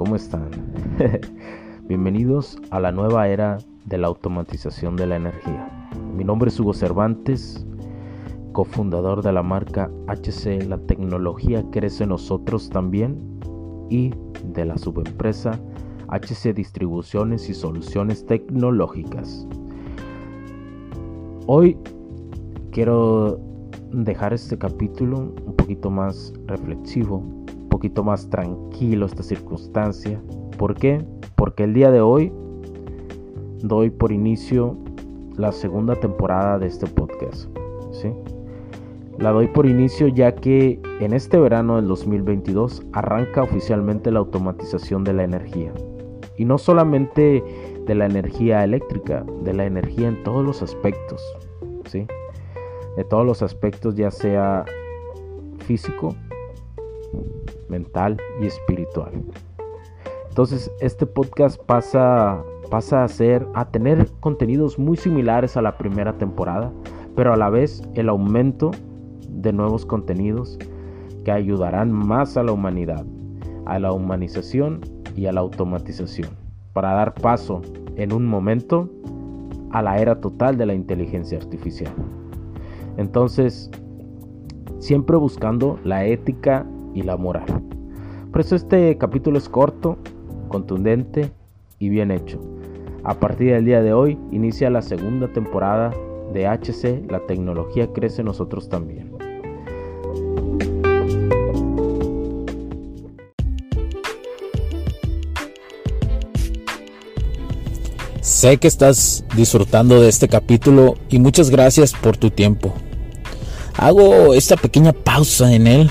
¿Cómo están? Bienvenidos a la nueva era de la automatización de la energía. Mi nombre es Hugo Cervantes, cofundador de la marca HC La tecnología crece nosotros también y de la subempresa HC Distribuciones y Soluciones Tecnológicas. Hoy quiero dejar este capítulo un poquito más reflexivo poquito más tranquilo esta circunstancia. ¿Por qué? Porque el día de hoy doy por inicio la segunda temporada de este podcast. ¿sí? La doy por inicio ya que en este verano del 2022 arranca oficialmente la automatización de la energía. Y no solamente de la energía eléctrica, de la energía en todos los aspectos. ¿sí? De todos los aspectos, ya sea físico, mental y espiritual. Entonces este podcast pasa, pasa a ser, a tener contenidos muy similares a la primera temporada, pero a la vez el aumento de nuevos contenidos que ayudarán más a la humanidad, a la humanización y a la automatización, para dar paso en un momento a la era total de la inteligencia artificial. Entonces, siempre buscando la ética y la moral. Por eso este capítulo es corto, contundente y bien hecho. A partir del día de hoy inicia la segunda temporada de HC, la tecnología crece nosotros también. Sé que estás disfrutando de este capítulo y muchas gracias por tu tiempo. Hago esta pequeña pausa en él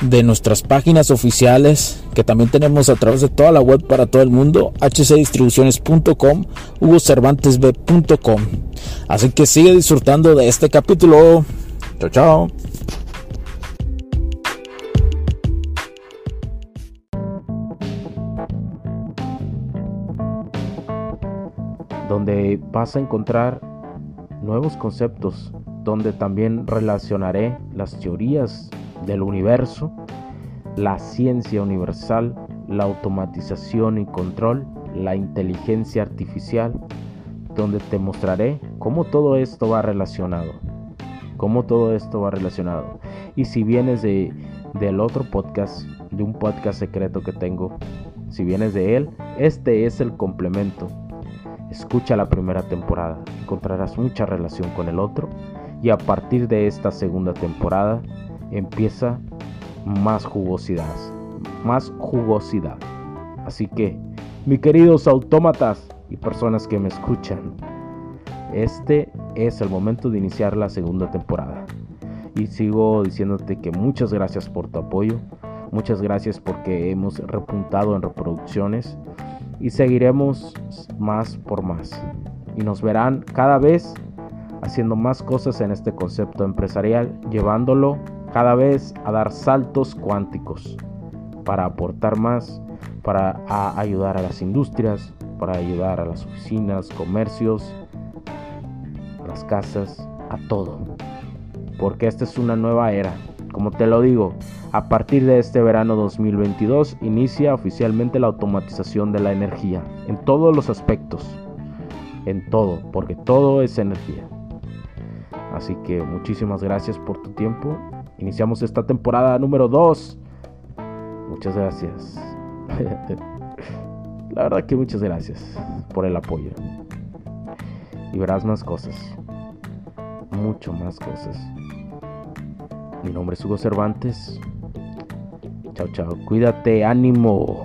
de nuestras páginas oficiales que también tenemos a través de toda la web para todo el mundo, hcdistribuciones.com, hugocervantesb.com. Así que sigue disfrutando de este capítulo. Chao, chao. Donde vas a encontrar nuevos conceptos, donde también relacionaré las teorías del universo, la ciencia universal, la automatización y control, la inteligencia artificial, donde te mostraré cómo todo esto va relacionado. Cómo todo esto va relacionado. Y si vienes de, del otro podcast, de un podcast secreto que tengo, si vienes de él, este es el complemento. Escucha la primera temporada, encontrarás mucha relación con el otro y a partir de esta segunda temporada empieza más jugosidad, más jugosidad. Así que, mis queridos autómatas y personas que me escuchan, este es el momento de iniciar la segunda temporada. Y sigo diciéndote que muchas gracias por tu apoyo, muchas gracias porque hemos repuntado en reproducciones y seguiremos más por más. Y nos verán cada vez haciendo más cosas en este concepto empresarial, llevándolo cada vez a dar saltos cuánticos para aportar más, para ayudar a las industrias, para ayudar a las oficinas, comercios, las casas, a todo. Porque esta es una nueva era. Como te lo digo, a partir de este verano 2022 inicia oficialmente la automatización de la energía en todos los aspectos. En todo, porque todo es energía. Así que muchísimas gracias por tu tiempo Iniciamos esta temporada número 2. Muchas gracias. La verdad que muchas gracias por el apoyo. y verás más cosas. Mucho más cosas. Mi nombre es Hugo Cervantes. Chao, chao. Cuídate, ánimo.